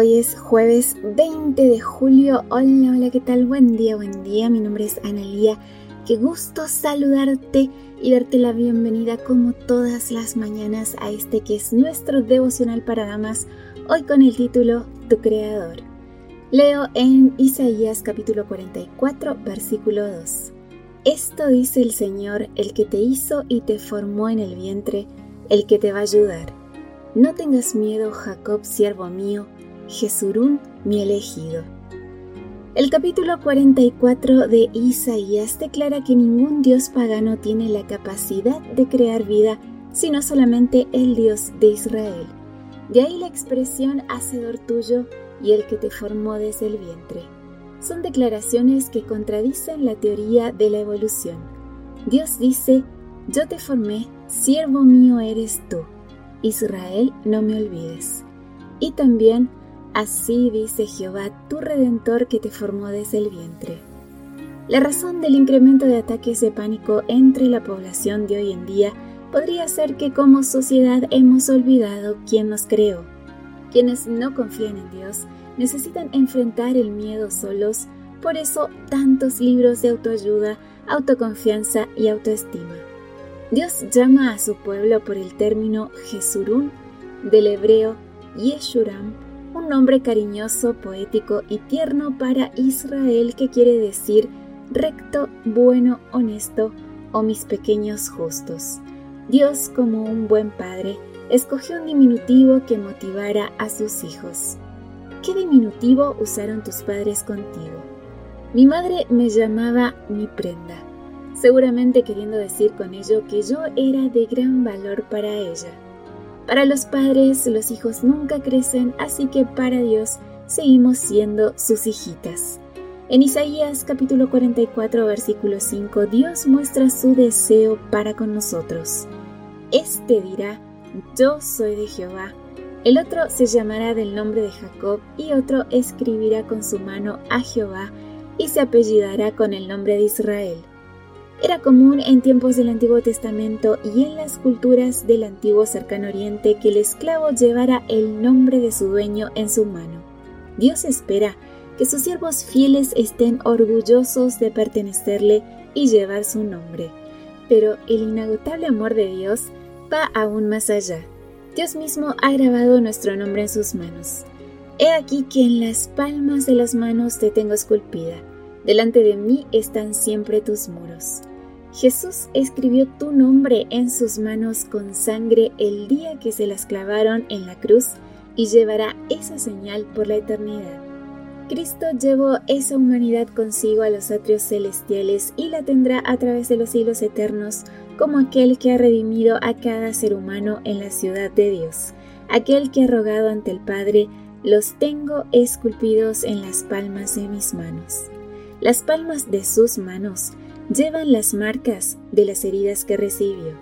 Hoy es jueves 20 de julio. Hola, hola, ¿qué tal? Buen día, buen día. Mi nombre es Analía. Qué gusto saludarte y darte la bienvenida como todas las mañanas a este que es nuestro devocional para damas, hoy con el título Tu Creador. Leo en Isaías capítulo 44, versículo 2. Esto dice el Señor, el que te hizo y te formó en el vientre, el que te va a ayudar. No tengas miedo, Jacob, siervo mío, Jesurún, mi elegido. El capítulo 44 de Isaías declara que ningún dios pagano tiene la capacidad de crear vida, sino solamente el Dios de Israel. De ahí la expresión hacedor tuyo y el que te formó desde el vientre. Son declaraciones que contradicen la teoría de la evolución. Dios dice, yo te formé, siervo mío eres tú. Israel, no me olvides. Y también, Así dice Jehová, tu redentor que te formó desde el vientre. La razón del incremento de ataques de pánico entre la población de hoy en día podría ser que como sociedad hemos olvidado quién nos creó. Quienes no confían en Dios necesitan enfrentar el miedo solos, por eso tantos libros de autoayuda, autoconfianza y autoestima. Dios llama a su pueblo por el término Jesurún del hebreo Yeshuram, nombre cariñoso, poético y tierno para Israel que quiere decir recto, bueno, honesto o mis pequeños justos. Dios, como un buen padre, escogió un diminutivo que motivara a sus hijos. ¿Qué diminutivo usaron tus padres contigo? Mi madre me llamaba mi prenda, seguramente queriendo decir con ello que yo era de gran valor para ella. Para los padres, los hijos nunca crecen, así que para Dios seguimos siendo sus hijitas. En Isaías capítulo 44 versículo 5 Dios muestra su deseo para con nosotros. Este dirá, yo soy de Jehová. El otro se llamará del nombre de Jacob y otro escribirá con su mano a Jehová y se apellidará con el nombre de Israel. Era común en tiempos del Antiguo Testamento y en las culturas del antiguo cercano oriente que el esclavo llevara el nombre de su dueño en su mano. Dios espera que sus siervos fieles estén orgullosos de pertenecerle y llevar su nombre. Pero el inagotable amor de Dios va aún más allá. Dios mismo ha grabado nuestro nombre en sus manos. He aquí que en las palmas de las manos te tengo esculpida. Delante de mí están siempre tus muros. Jesús escribió tu nombre en sus manos con sangre el día que se las clavaron en la cruz y llevará esa señal por la eternidad. Cristo llevó esa humanidad consigo a los atrios celestiales y la tendrá a través de los siglos eternos como aquel que ha redimido a cada ser humano en la ciudad de Dios, aquel que ha rogado ante el Padre, los tengo esculpidos en las palmas de mis manos. Las palmas de sus manos llevan las marcas de las heridas que recibió.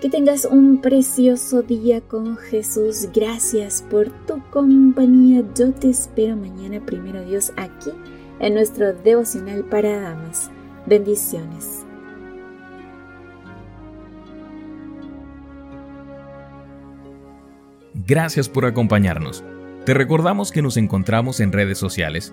Que tengas un precioso día con Jesús. Gracias por tu compañía. Yo te espero mañana, primero Dios, aquí en nuestro devocional para damas. Bendiciones. Gracias por acompañarnos. Te recordamos que nos encontramos en redes sociales